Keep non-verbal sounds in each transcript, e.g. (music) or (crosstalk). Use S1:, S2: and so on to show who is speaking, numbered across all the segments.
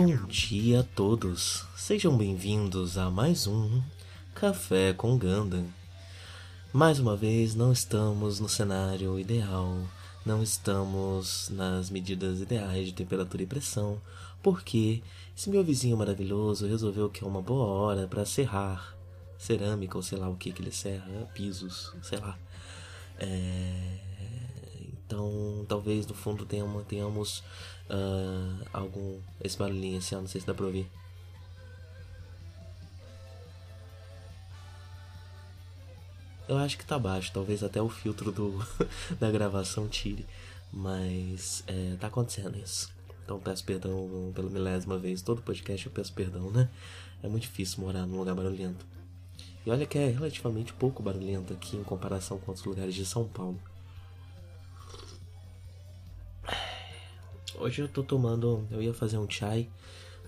S1: Bom dia a todos, sejam bem-vindos a mais um Café com Gundam. Mais uma vez, não estamos no cenário ideal, não estamos nas medidas ideais de temperatura e pressão, porque esse meu vizinho maravilhoso resolveu que é uma boa hora para serrar cerâmica ou sei lá o que que ele serra, pisos, sei lá. É... Então, talvez no fundo tenhamos uh, algum. Esse barulhinho assim, ó, não sei se dá pra ouvir. Eu acho que tá baixo, talvez até o filtro do, (laughs) da gravação tire. Mas é, tá acontecendo isso. Então peço perdão pela milésima vez. Todo podcast eu peço perdão, né? É muito difícil morar num lugar barulhento. E olha que é relativamente pouco barulhento aqui em comparação com outros lugares de São Paulo. Hoje eu tô tomando. Eu ia fazer um chai,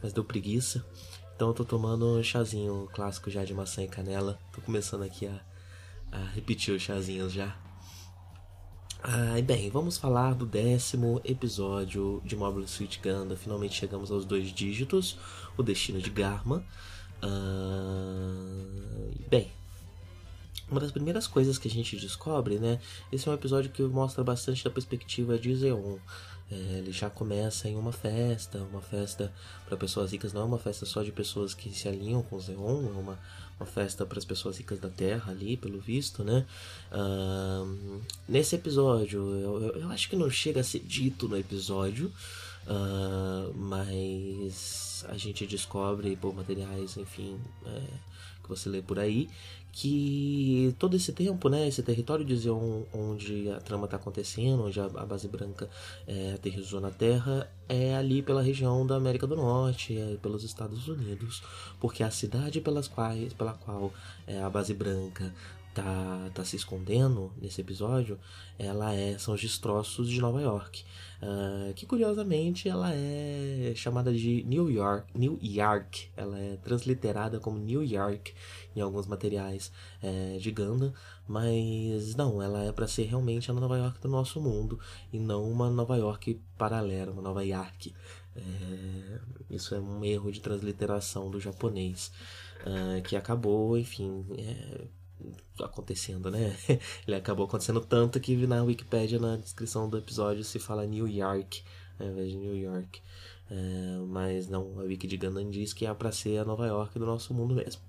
S1: mas deu preguiça. Então eu tô tomando um chazinho clássico já de maçã e canela. Tô começando aqui a, a repetir os chazinhos já. Ah, bem, vamos falar do décimo episódio de Mobile Suit Gundam. Finalmente chegamos aos dois dígitos, o destino de Garma. Ah, bem, uma das primeiras coisas que a gente descobre, né? Esse é um episódio que mostra bastante da perspectiva de Zeon. É, ele já começa em uma festa, uma festa para pessoas ricas, não é uma festa só de pessoas que se alinham com Zeon, é uma, uma festa para as pessoas ricas da Terra ali, pelo visto, né? Uh, nesse episódio, eu, eu, eu, acho que não chega a ser dito no episódio, uh, mas a gente descobre por materiais, enfim, é, que você lê por aí, que todo esse tempo, né, esse território de Zeon onde a trama está acontecendo, onde a, base branca é, aterrizou na Terra, é ali pela região da América do Norte, é, pelos Estados Unidos, porque a cidade pelas quais, pela qual é, a base branca tá, tá se escondendo nesse episódio, ela é são os destroços de Nova York, uh, que curiosamente ela é chamada de New York, New York, ela é transliterada como New York em alguns materiais é, de Gundam, mas não, ela é para ser realmente a Nova York do nosso mundo e não uma Nova York paralela, uma Nova York. É, isso é um erro de transliteração do japonês. Uh, que acabou, enfim, é, acontecendo, né? (laughs) Ele acabou acontecendo tanto que na Wikipedia, na descrição do episódio, se fala New York ao invés de New York. É, mas não, a Wiki de diz que é para ser a Nova York do nosso mundo mesmo.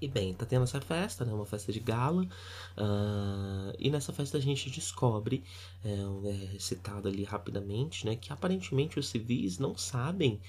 S1: E bem, tá tendo essa festa, né? Uma festa de gala. Uh, e nessa festa a gente descobre, é, é, citado ali rapidamente, né? Que aparentemente os civis não sabem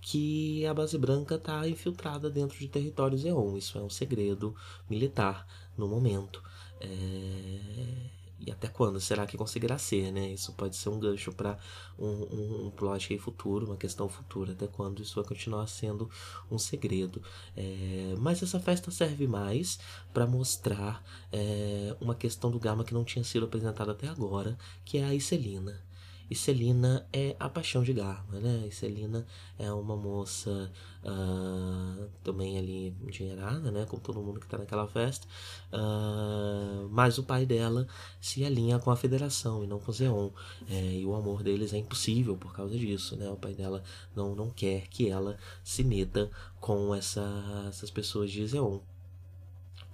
S1: que a base branca está infiltrada dentro de território Zeon. Isso é um segredo militar no momento. É... E até quando será que conseguirá ser, né? Isso pode ser um gancho para um, um, um plot futuro, uma questão futura. Até quando isso vai continuar sendo um segredo. É... Mas essa festa serve mais para mostrar é, uma questão do Gama que não tinha sido apresentada até agora, que é a Iselina. E Celina é a paixão de Garma, né? E Celina é uma moça uh, também ali endinheirada, né? Como todo mundo que tá naquela festa. Uh, mas o pai dela se alinha com a federação e não com Zeon. É, e o amor deles é impossível por causa disso, né? O pai dela não, não quer que ela se meta com essa, essas pessoas de Zeon.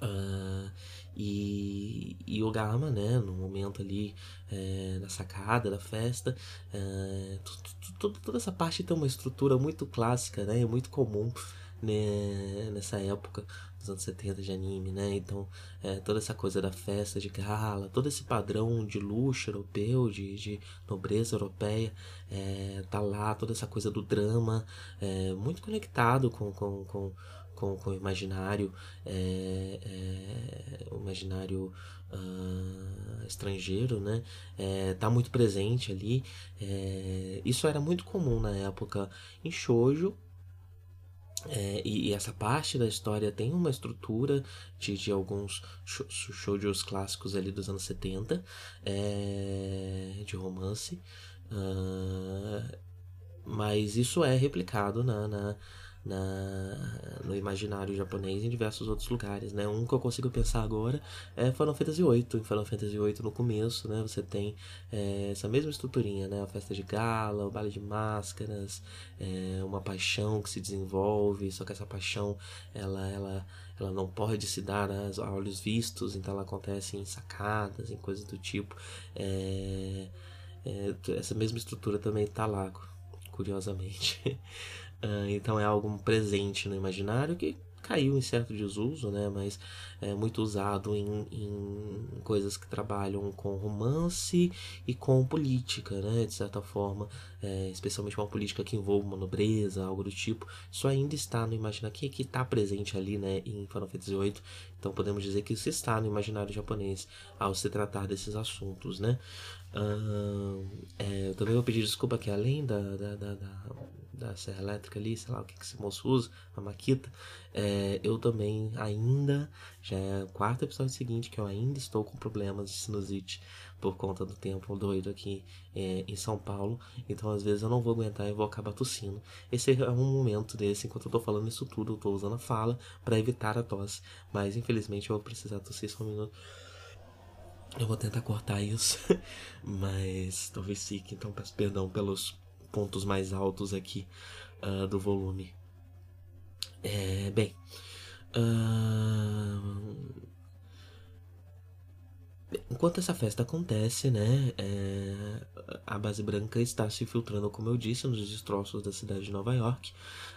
S1: Uh, e, e o Gama, né, no momento ali é, na sacada da festa, é, toda essa parte tem uma estrutura muito clássica, né, muito comum né, nessa época dos anos 70 de anime, né? Então, é, toda essa coisa da festa de gala, todo esse padrão de luxo europeu, de, de nobreza europeia, é, tá lá, toda essa coisa do drama, é, muito conectado com, com, com com, com o imaginário, é, é, o imaginário uh, estrangeiro, né? É, tá muito presente ali. É, isso era muito comum na época em shoujo. É, e, e, essa parte da história tem uma estrutura de, de alguns shoujos clássicos ali dos anos 70 é, de romance uh, mas isso é replicado na, na na, no imaginário japonês em diversos outros lugares, né? Um que eu consigo pensar agora é Final Fantasy VIII. Em Final Fantasy VIII, no começo, né? Você tem é, essa mesma estruturinha, né? A festa de gala, o baile de máscaras, é, uma paixão que se desenvolve, só que essa paixão, ela, ela, ela não pode se dar a olhos vistos, então ela acontece em sacadas, em coisas do tipo. É, é, essa mesma estrutura também está lá, curiosamente. (laughs) Uh, então é algo presente no imaginário que caiu em certo desuso, né? Mas é muito usado em, em coisas que trabalham com romance e com política, né? De certa forma, é, especialmente uma política que envolve uma nobreza, algo do tipo. Isso ainda está no imaginário, que está presente ali, né? Em Final Fantasy VIII. Então podemos dizer que isso está no imaginário japonês ao se tratar desses assuntos, né? Uh, é, eu também vou pedir desculpa que além da, da, da, da da serra elétrica ali, sei lá o que, que esse moço usa, a Maquita, é, eu também ainda, já é o quarto episódio seguinte que eu ainda estou com problemas de sinusite por conta do tempo doido aqui é, em São Paulo, então às vezes eu não vou aguentar e vou acabar tossindo. Esse é um momento desse, enquanto eu tô falando isso tudo, eu tô usando a fala para evitar a tosse, mas infelizmente eu vou precisar tossir só um minuto. Eu vou tentar cortar isso, (laughs) mas talvez fique, então peço perdão pelos pontos mais altos aqui uh, do volume. É, bem. Uh, enquanto essa festa acontece, né, é, a base branca está se filtrando, como eu disse, nos destroços da cidade de Nova York.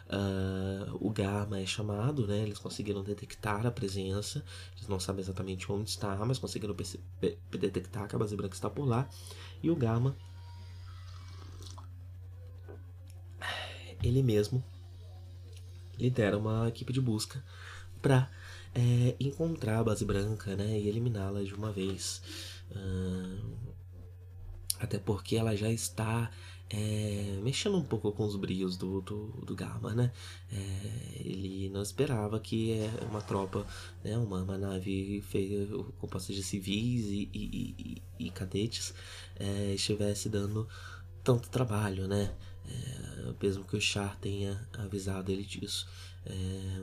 S1: Uh, o Gama é chamado, né, eles conseguiram detectar a presença, eles não sabem exatamente onde está, mas conseguiram detectar que a base branca está por lá. E o Gama ele mesmo lidera uma equipe de busca para é, encontrar a base branca né, e eliminá-la de uma vez. Uh, até porque ela já está é, mexendo um pouco com os brios do, do, do Gama, né? É, ele não esperava que é, uma tropa, né, uma, uma nave feia, composta de civis e, e, e, e cadetes é, estivesse dando tanto trabalho, né? É, mesmo que o Char tenha avisado ele disso. É,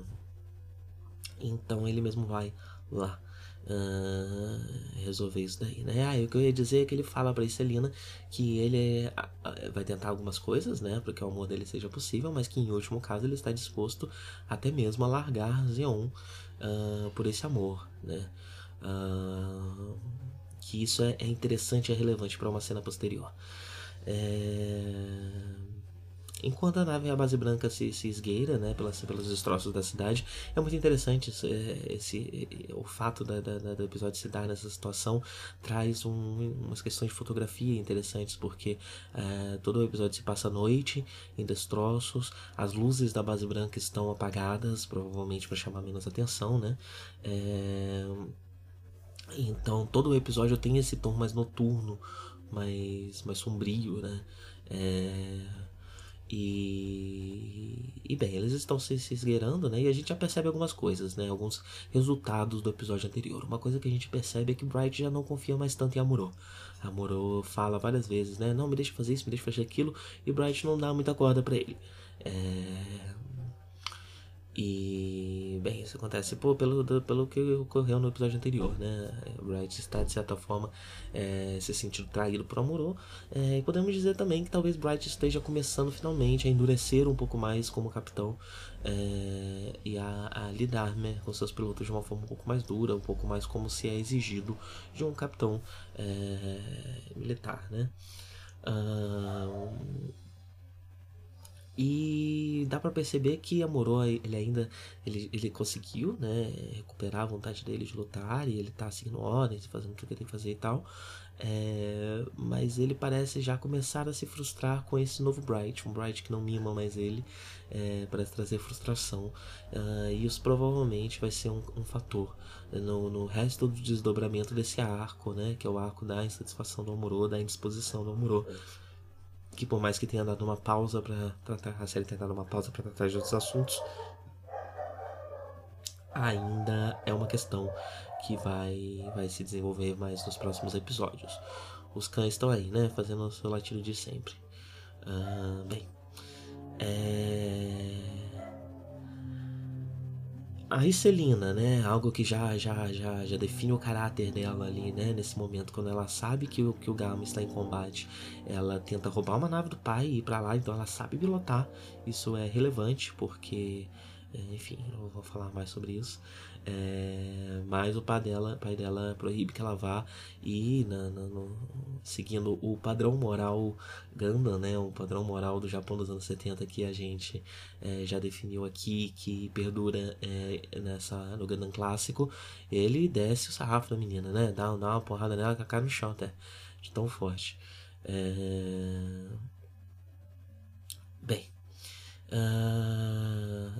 S1: então ele mesmo vai lá uh, resolver isso daí, né? Ah, o que eu ia dizer é que ele fala pra Celina que ele é, vai tentar algumas coisas, né? Para que o amor dele seja possível, mas que em último caso ele está disposto até mesmo a largar Zeon uh, por esse amor, né? Uh, que isso é, é interessante e é relevante para uma cena posterior. É... Enquanto a nave a base branca se, se esgueira né, pelas, pelos destroços da cidade, é muito interessante esse, esse o fato da, da, do episódio se dar nessa situação traz um, umas questões de fotografia interessantes, porque é, todo o episódio se passa à noite, em destroços, as luzes da base branca estão apagadas, provavelmente para chamar menos atenção, né? É, então todo o episódio tem esse tom mais noturno, mais, mais sombrio, né? É, e, e bem, eles estão se, se esgueirando, né? E a gente já percebe algumas coisas, né? Alguns resultados do episódio anterior. Uma coisa que a gente percebe é que Bright já não confia mais tanto em Amuro. Amuro fala várias vezes, né? Não, me deixa fazer isso, me deixa fazer aquilo. E Bright não dá muita corda para ele. É... E, bem, isso acontece pô, pelo, pelo que ocorreu no episódio anterior, né? Bright está, de certa forma, é, se sentindo traído por Amorô. É, e podemos dizer também que talvez Bright esteja começando finalmente a endurecer um pouco mais como capitão é, e a, a, lidar né, com seus pilotos de uma forma um pouco mais dura, um pouco mais como se é exigido de um capitão é, militar, né? Uh, e dá para perceber que Amorô, ele ainda ele, ele conseguiu, né, recuperar a vontade dele de lutar e ele tá seguindo ordens, fazendo o que ele tem que fazer e tal. É, mas ele parece já começar a se frustrar com esse novo Bright, um Bright que não mima mais ele, é, parece trazer frustração. Uh, e isso provavelmente vai ser um, um fator no, no, resto do desdobramento desse arco, né? Que é o arco da insatisfação do Amorô, da indisposição do Amorô que por mais que tenha dado uma pausa para tratar a série tenha dado uma pausa para tratar de outros assuntos ainda é uma questão que vai vai se desenvolver mais nos próximos episódios. Os cães estão aí né fazendo o seu latido de sempre. Uh, bem é... a Ricelina, né? Algo que já, já, já, já define o caráter dela ali, né? Nesse momento, quando ela sabe que o, que o Garma está em combate, ela tenta roubar uma nave do pai e ir para lá, então ela sabe pilotar. Isso é relevante porque, é, enfim, não vou falar mais sobre isso. É, mas o pai dela, pai dela proíbe que ela vá e na, na, no, seguindo o padrão moral Gundam, né, o padrão moral do Japão dos anos 70 que a gente é, já definiu aqui, que perdura é, nessa, no Gundam clássico, ele desce o sarrafo da menina, né, dá, dá uma porrada nela com a cara no chão até, de tão forte. É... Bem, uh,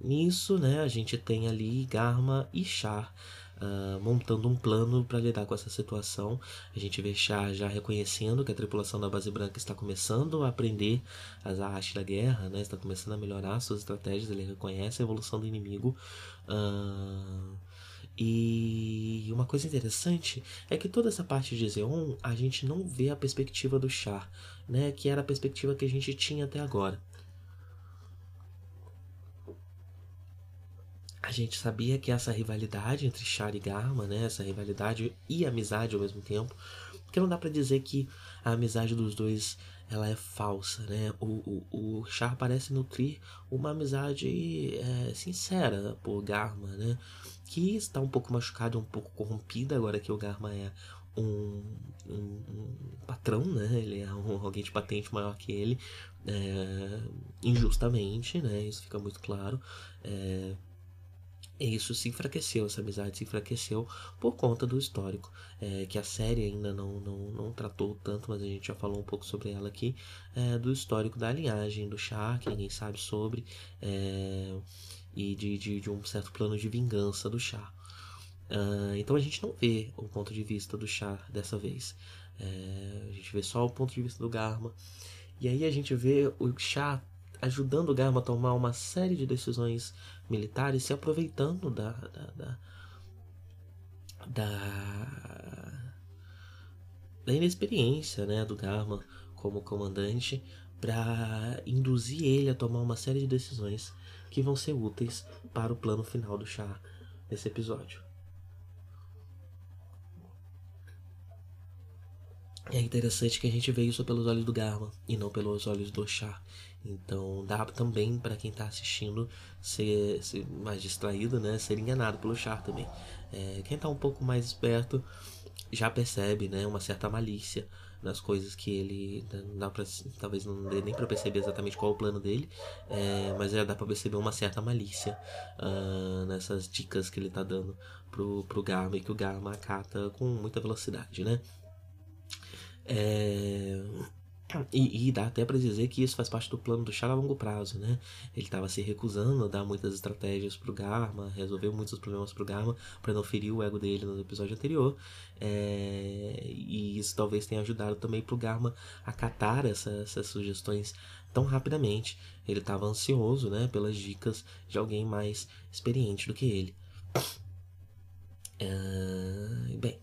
S1: nisso, né, a gente tem ali Garma e Char uh, montando um plano para lidar com essa situação. A gente vê Char já reconhecendo que a tripulação da base branca está começando a aprender as artes da guerra, né, está começando a melhorar suas estratégias. Ele reconhece a evolução do inimigo. Uh, e uma coisa interessante é que toda essa parte de Zeon a gente não vê a perspectiva do Char, né, que era a perspectiva que a gente tinha até agora. A gente sabia que essa rivalidade entre Char e Garma, né, essa rivalidade e amizade ao mesmo tempo, porque não dá para dizer que a amizade dos dois ela é falsa, né? O, o, o Char parece nutrir uma amizade é, sincera por Garma, né? Que está um pouco machucada, um pouco corrompida agora que o Garma é um, um, um patrão, né? Ele é um, alguém de patente maior que ele, é, injustamente, né? Isso fica muito claro. É, isso se enfraqueceu, essa amizade se enfraqueceu por conta do histórico, é, que a série ainda não, não, não tratou tanto, mas a gente já falou um pouco sobre ela aqui, é, do histórico da linhagem do chá, que ninguém sabe sobre, é, e de, de, de, um certo plano de vingança do chá. Uh, então a gente não vê o ponto de vista do chá dessa vez. É, a gente vê só o ponto de vista do Garma. E aí a gente vê o chá ajudando Garma a tomar uma série de decisões militares, se aproveitando da, da, da, da, da inexperiência né, do Garma como comandante para induzir ele a tomar uma série de decisões que vão ser úteis para o plano final do chá nesse episódio. É interessante que a gente vê isso pelos olhos do Garma e não pelos olhos do chá. Então dá também para quem está assistindo ser, ser, mais distraído, né? Ser enganado pelo char também. É, quem está um pouco mais esperto já percebe, né? Uma certa malícia nas coisas que ele não dá pra, talvez não dê nem para perceber exatamente qual é o plano dele, é, mas já dá para perceber uma certa malícia uh, nessas dicas que ele está dando pro, pro Garma e que o Garma acata com muita velocidade, né? É... E, e, dá até para dizer que isso faz parte do plano do Char a longo prazo, né? Ele estava se recusando a dar muitas estratégias pro Garma, resolveu muitos problemas pro Garma para não ferir o ego dele no episódio anterior. É... E isso talvez tenha ajudado também pro Garma a catar essa, essas sugestões tão rapidamente. Ele estava ansioso, né, pelas dicas de alguém mais experiente do que ele. É... Bem,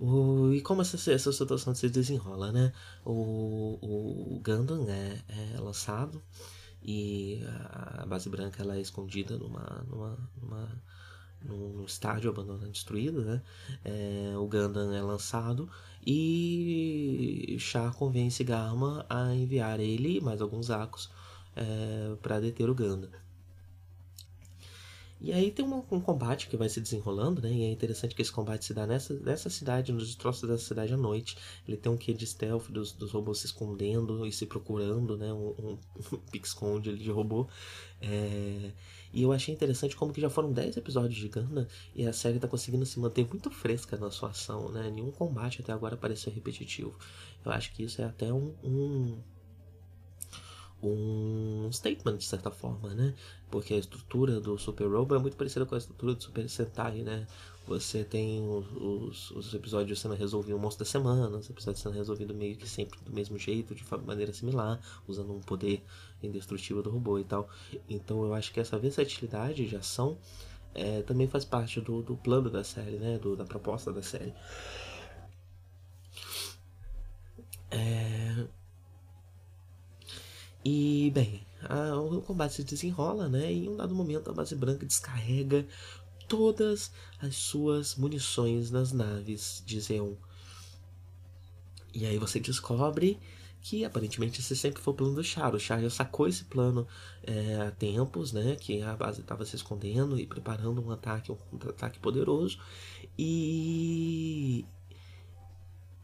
S1: o, e como essa, essa situação se desenrola, né? O, o é, é lançado e a base branca ela é escondida numa, numa, numa num estádio abandonado destruído, né? É, o Gundam é lançado e Char convence Garma a enviar ele mais alguns Akos é, para deter o Gundam. E aí tem um, um, combate que vai se desenrolando, né? E é interessante que esse combate se dá nessa, nessa cidade, nos destroços dessa cidade à noite. Ele tem um quê de stealth dos, dos robôs se escondendo e se procurando, né? Um, um, (laughs) um pique-esconde de robô. É... E eu achei interessante como que já foram 10 episódios de Gundam e a série está conseguindo se manter muito fresca na sua ação, né? Nenhum combate até agora pareceu repetitivo. Eu acho que isso é até um, um um statement de certa forma, né? Porque a estrutura do Super Robo é muito parecida com a estrutura do Super Sentai, né? Você tem os, os episódios sendo resolvido o monstro da semana, os episódios sendo resolvidos meio que sempre do mesmo jeito, de maneira similar, usando um poder indestrutível do robô e tal. Então eu acho que essa versatilidade de ação é, também faz parte do, do plano da série, né? Do, da proposta da série. É, e, bem, a, o combate se desenrola, né? E em um dado momento a base branca descarrega todas as suas munições nas naves de Zeon. E aí você descobre que aparentemente esse sempre foi o plano do Char. O Char já sacou esse plano é, há tempos, né? Que a base estava se escondendo e preparando um ataque, um contra-ataque poderoso. E.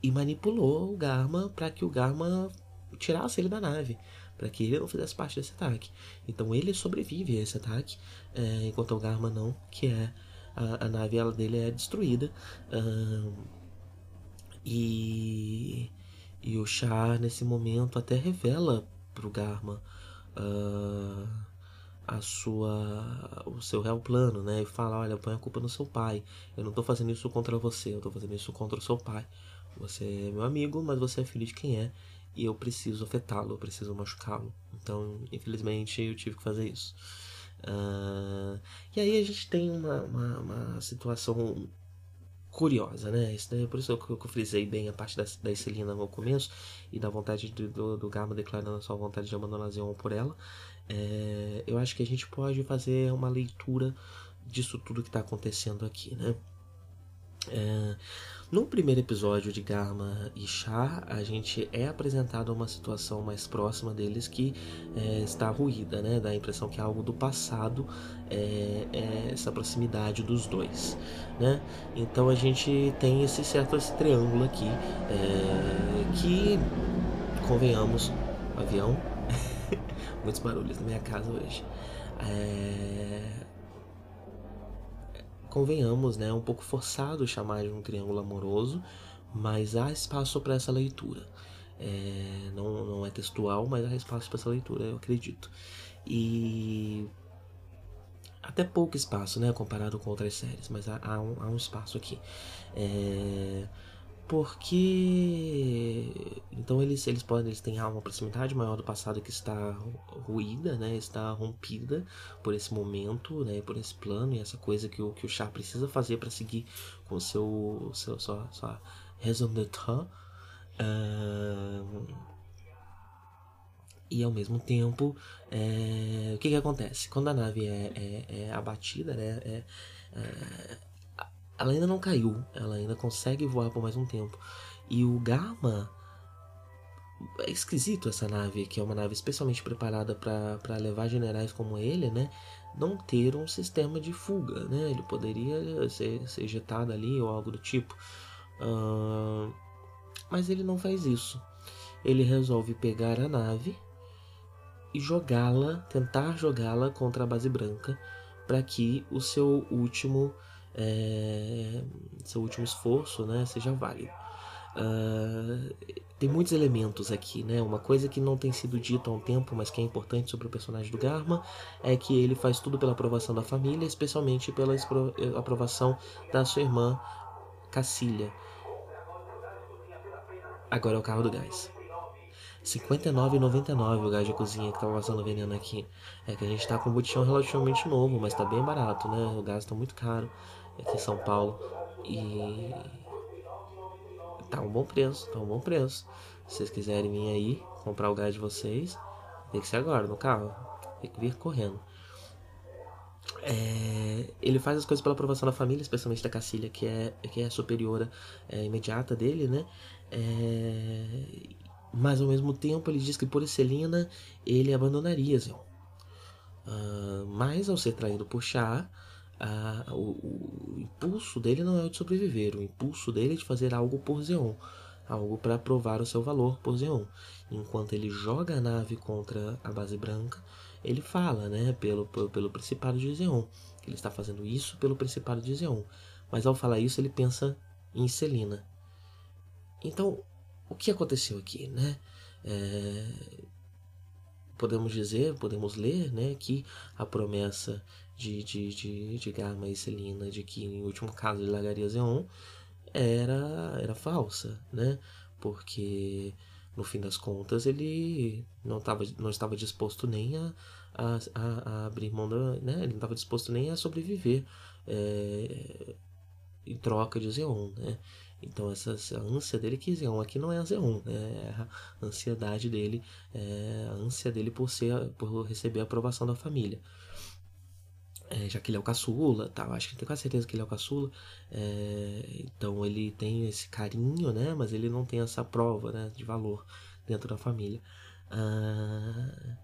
S1: E manipulou o Garma para que o Garma tirasse ele da nave. Para que ele não fizesse parte desse ataque. Então ele sobrevive a esse ataque, é, enquanto o Garma não, que é. A, a nave dele é destruída. e e o Char, nesse momento, até revela pro Garma uh, a sua, o seu real plano, né? E fala: Olha, põe a culpa no seu pai. Eu não tô fazendo isso contra você, eu tô fazendo isso contra o seu pai. Você é meu amigo, mas você é filho de quem é. E eu preciso afetá-lo, eu preciso machucá-lo. Então, infelizmente, eu tive que fazer isso. Uh, e aí a gente tem uma, uma, uma situação curiosa, né? Isso daí, por isso que eu, eu frisei bem a parte da, da Celina no começo e da vontade do, do, do Garma declarando a sua vontade de abandonar Zeon por ela. É, eu acho que a gente pode fazer uma leitura disso tudo que está acontecendo aqui, né? É, no primeiro episódio de Garma e Char, a gente é apresentado a uma situação mais próxima deles que é, está ruída, né? Dá a impressão que é algo do passado, é, é essa proximidade dos dois, né? Então a gente tem esse certo esse triângulo aqui, é, que, convenhamos, avião, (laughs) muitos barulhos na minha casa hoje. É, convenhamos, né, é um pouco forçado chamar de um triângulo amoroso, mas há espaço para essa leitura. É, não, não é textual, mas há espaço para essa leitura, eu acredito. E até pouco espaço, né, comparado com outras séries, mas há, há, um, há um, espaço aqui. É, porque então eles eles podem eles têm uma proximidade maior do passado que está ruída né está rompida por esse momento né por esse plano e essa coisa que o que o Char precisa fazer para seguir com seu seu sua, sua raison d'être. Uh, e ao mesmo tempo é, o que que acontece? Quando a nave é, é, é abatida né é, é ela ainda não caiu, ela ainda consegue voar por mais um tempo. E o Garma é esquisito essa nave, que é uma nave especialmente preparada para levar generais como ele, né? Não ter um sistema de fuga, né? Ele poderia ser, ser ejetado ali ou algo do tipo. Uh, mas ele não faz isso. Ele resolve pegar a nave e jogá-la, tentar jogá-la contra a base branca, para que o seu último é, seu último esforço né, seja válido. Uh, tem muitos elementos aqui, né? Uma coisa que não tem sido dita há um tempo, mas que é importante sobre o personagem do Garma, é que ele faz tudo pela aprovação da família, especialmente pela aprovação da sua irmã Cacilha. Agora é o carro do gás. 59,99 o gás de cozinha que tá passando veneno aqui. É que a gente tá com um botijão relativamente novo, mas tá bem barato, né? O gás tá muito caro aqui em São Paulo. E tá um bom preço, tá um bom preço. Se vocês quiserem vir aí comprar o gás de vocês, tem que ser agora no carro. Tem que vir correndo. É, ele faz as coisas pela aprovação da família, especialmente da Cacilha, que é, que é a superiora é, imediata dele, né? É, mas ao mesmo tempo ele diz que por Celina ele abandonaria. Uh, mas ao ser traído por Chá, o, o, impulso dele não é o de sobreviver, o impulso dele é de fazer algo por Zeon, algo para provar o seu valor por Zeon. Enquanto ele joga a nave contra a base branca, ele fala, né, pelo, pelo, pelo Principado de Zeon. Ele está fazendo isso pelo Principado de Zeon. Mas ao falar isso, ele pensa em Celina. Então, o que aconteceu aqui, né? É, podemos dizer, podemos ler, né, que a promessa de, de, de, de Garma e Celina de que em último caso ele largaria Zeon era, era falsa, né? Porque no fim das contas ele não, tava, não estava disposto nem a, a, a, a abrir mão da, né? Ele não estava disposto nem a sobreviver é, em troca de Zeon, né? Então essa, essa ânsia dele que Zeon aqui não é a Zeon, né? É a ansiedade dele, é a ânsia dele por ser, por receber a aprovação da família. É, já que ele é o caçula, tá? acho que tenho quase certeza que ele é o caçula. É, então ele tem esse carinho, né? Mas ele não tem essa prova, né? De valor dentro da família. Ah,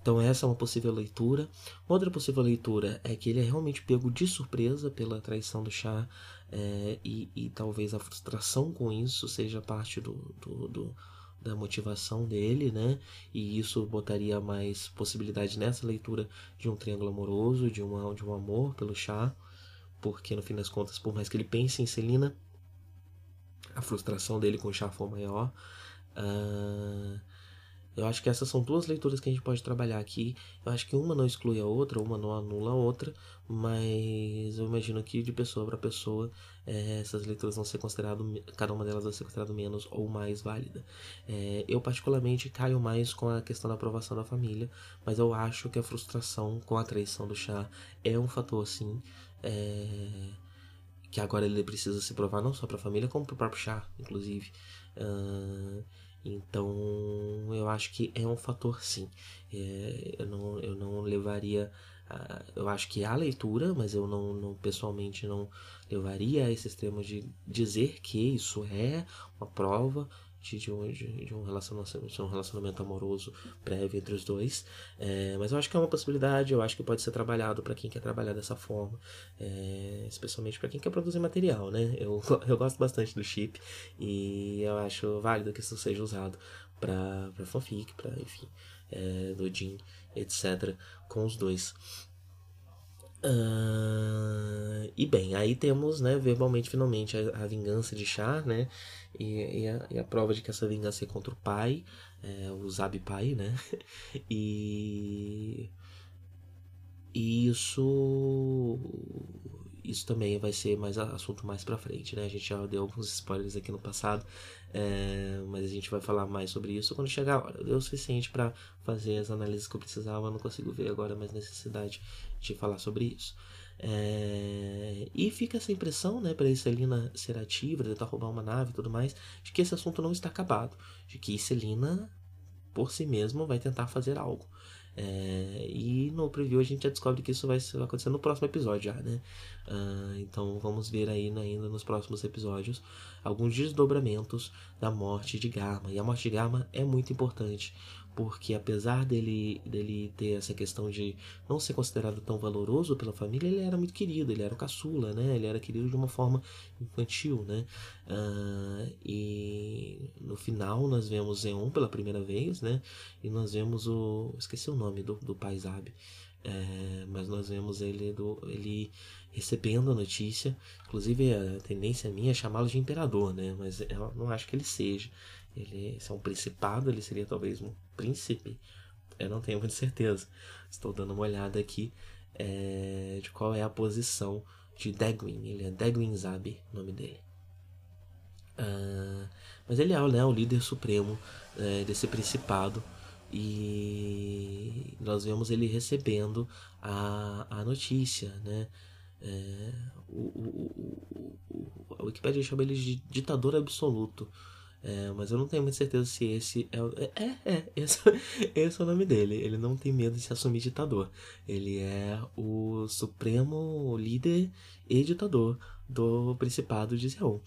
S1: então essa é uma possível leitura. Outra possível leitura é que ele é realmente pego de surpresa pela traição do chá é, e, e, talvez a frustração com isso seja parte do, do, do, da motivação dele, né? E isso botaria mais possibilidade nessa leitura de um triângulo amoroso, de, uma, de um amor pelo chá, porque no fim das contas, por mais que ele pense em Celina, a frustração dele com o chá for maior. Uh, eu acho que essas são duas leituras que a gente pode trabalhar aqui. Eu acho que uma não exclui a outra, uma não anula a outra, mas eu imagino que de pessoa para pessoa é, essas leituras vão ser consideradas, cada uma delas vai ser considerada menos ou mais válida. É, eu particularmente caio mais com a questão da aprovação da família, mas eu acho que a frustração com a traição do chá é um fator sim. É, que agora ele precisa se provar não só para a família, como para o próprio chá, inclusive. Uh, então, eu acho que é um fator sim. É, eu, não, eu não levaria. A, eu acho que há leitura, mas eu não, não pessoalmente não levaria a esse extremo de dizer que isso é uma prova de, um, de, de um, relacionamento, de um relacionamento amoroso prévio entre os dois. É, mas eu acho que é uma possibilidade, eu acho que pode ser trabalhado para quem quer trabalhar dessa forma, é, especialmente para quem quer produzir material, né? Eu, (laughs) eu gosto bastante do chip e eu acho válido que isso seja usado para fanfic, para enfim, é, do Jin, etc., com os dois. Uh, e bem, aí temos, né, verbalmente, finalmente, a, a vingança de Char, né? E, e, a, e, a, prova de que essa vingança é contra o pai, é, o Zabi pai, né? (laughs) E, e isso isso também vai ser mais assunto mais para frente, né? A gente já deu alguns spoilers aqui no passado, é, mas a gente vai falar mais sobre isso quando chegar a hora. Deu o suficiente para fazer as análises que eu precisava, eu não consigo ver agora mais necessidade de falar sobre isso. É, e fica essa impressão, né, para Celina ser ativa, tentar roubar uma nave e tudo mais, de que esse assunto não está acabado, de que Celina por si mesmo vai tentar fazer algo. É, e no preview a gente já descobre que isso vai acontecer no próximo episódio já, né? Uh, então vamos ver aí ainda nos próximos episódios alguns desdobramentos da morte de Garma. E a morte de Garma é muito importante, porque apesar dele, dele ter essa questão de não ser considerado tão valoroso pela família, ele era muito querido, ele era o caçula, né? Ele era querido de uma forma infantil, né? Uh, e no final nós vemos Zeon pela primeira vez, né? E nós vemos o... esqueci o nome do, do pai Zab. É, mas nós vemos ele, do, ele recebendo a notícia. Inclusive a tendência minha é chamá-lo de imperador, né? Mas eu não acho que ele seja. Ele se é um principado, ele seria talvez um príncipe. Eu não tenho muita certeza. Estou dando uma olhada aqui é, de qual é a posição de Degwin. Ele é Degwin Zabi, o nome dele. Uh, mas ele é né, o líder supremo é, desse principado. E nós vemos ele recebendo a, a notícia, né? É, o, o, o, a Wikipedia chama ele de ditador absoluto. É, mas eu não tenho muita certeza se esse é. É, é, é (laughs) esse, esse é o nome dele. Ele não tem medo de se assumir ditador. Ele é o supremo líder e ditador do Principado de Zeon.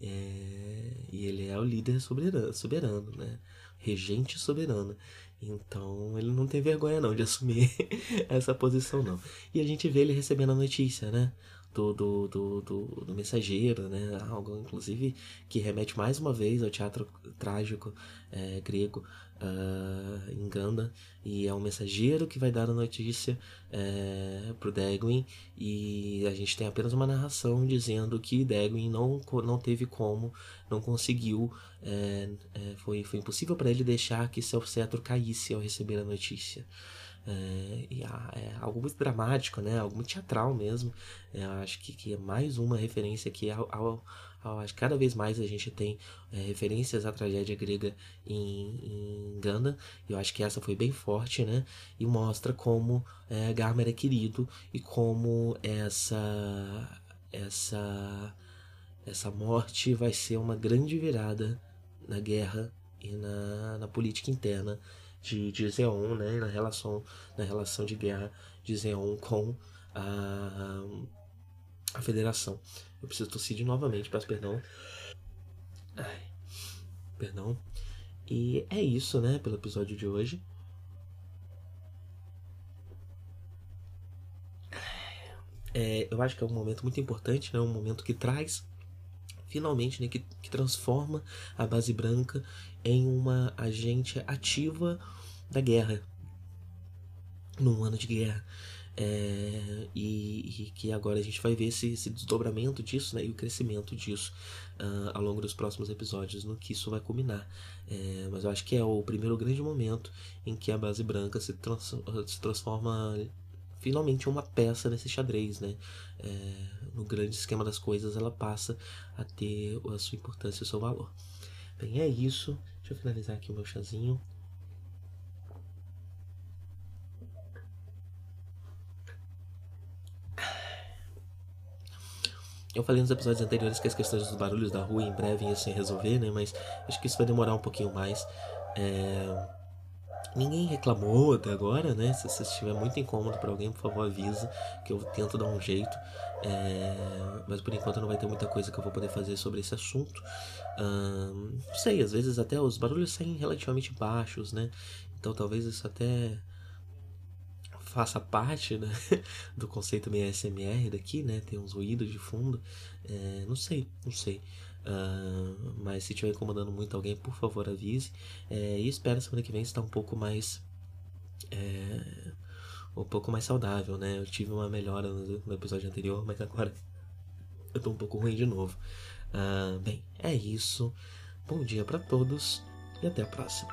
S1: É, e ele é o líder soberano, soberano, né? Regente soberano. Então ele não tem vergonha não de assumir (laughs) essa posição não. E a gente vê ele recebendo a notícia, né? Do, do, do, do, do mensageiro, né? Algo inclusive que remete mais uma vez ao teatro trágico é, grego uh, em Ganda e é um mensageiro que vai dar a notícia é, pro Degwin e a gente tem apenas uma narração dizendo que Degwin não, não teve como, não conseguiu, é, é, foi, foi impossível para ele deixar que seu cetro caísse ao receber a notícia. É, e é algo muito dramático, né? Algo muito teatral mesmo. É, acho que, que é mais uma referência aqui ao, ao, acho que cada vez mais a gente tem é, referências à tragédia grega em, em Ganda. Eu acho que essa foi bem forte, né? E mostra como é, Garmer é querido e como essa
S2: essa essa morte vai ser uma grande virada na guerra e na, na política interna de, de Zeon, né, na relação na relação de guerra de Zeon com a, a Federação. Eu preciso tossir de novamente, peço perdão. Ai, perdão. E é isso, né, pelo episódio de hoje. É, eu acho que é um momento muito importante, né? Um momento que traz finalmente, né, que, que transforma a base branca em uma agente ativa da guerra, num ano de guerra. É, e, e, que agora a gente vai ver esse, esse desdobramento disso né, e o crescimento disso uh, ao longo dos próximos episódios, no que isso vai culminar. É, mas eu acho que é o primeiro grande momento em que a base branca se, trans, se transforma finalmente uma peça nesse xadrez, né? É, no grande esquema das coisas, ela passa a ter a sua importância e o seu valor. Bem, é isso. Deixa eu finalizar aqui o meu chazinho. Eu falei nos episódios anteriores que as questões dos barulhos da rua em breve iam se resolver, né? Mas acho que isso vai demorar um pouquinho mais. É... Ninguém reclamou até agora, né? Se, se estiver muito incômodo para alguém, por favor, avisa que eu tento dar um jeito. É... Mas por enquanto não vai ter muita coisa que eu vou poder fazer sobre esse assunto. não sei, às vezes até os barulhos saem relativamente baixos, né? Então talvez isso até faça parte né, (laughs) do conceito meio SMR daqui, né? Tem uns ruídos de fundo. É, não sei, não sei. Uh, mas se estiver incomodando muito alguém, por favor avise. É, e espero semana que vem estar um pouco mais. É, um pouco mais saudável, né? Eu tive uma melhora no, episódio anterior, mas agora eu tô um pouco ruim de novo. Uh, bem, é isso. Bom dia para todos e até a próxima.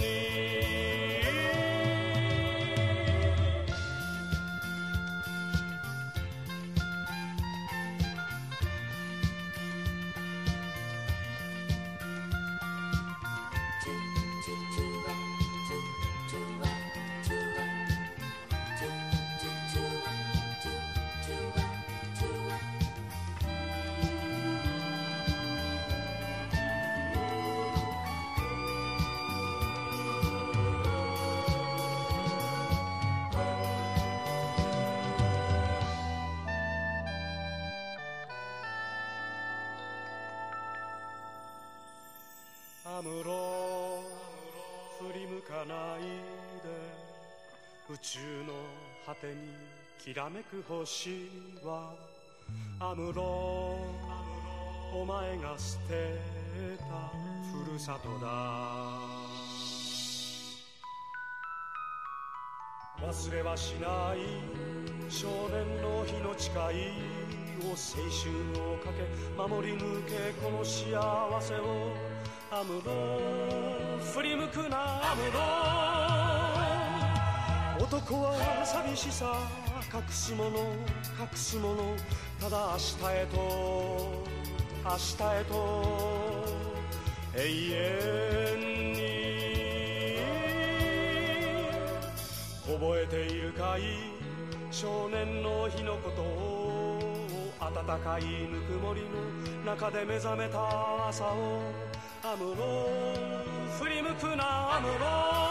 S2: 果てにきらめく星はアムロお前が捨てたふるさとだ。忘れはしない少年の日の誓いを青春をかけ守り抜けこの幸せを。アムロ振り向くなアムロ。男は寂しさ隠すもの隠すものただ明日へと明日へと永遠に。覚えているかい？少年の日のことを暖かいぬくもりの中で目覚めた朝をアムロ振り向くなアムロ。